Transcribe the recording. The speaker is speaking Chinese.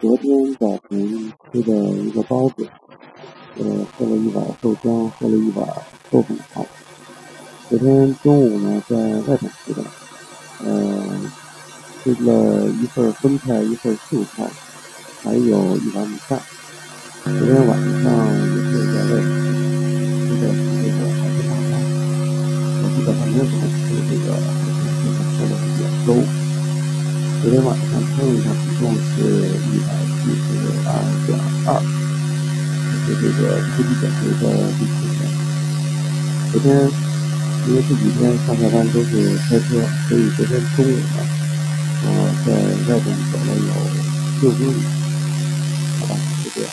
昨天早晨吃的一个包子，呃，喝了一碗豆浆，喝了一碗豆腐脑。昨天中午呢，在外头吃的，呃，吃了一份荤菜，一份素菜，还有一碗米饭。昨天晚上也是在外头吃的是这个海鲜大餐，我基本上没有怎么吃这个海鲜，就是喝的是粥。昨天晚上称了一下体重是一百七十二点二，是这个腹肌减肥的第四天。昨天因为这几天上下班都是开车，所以昨天中午呢，我在外边走了有六公里，好吧，就这样。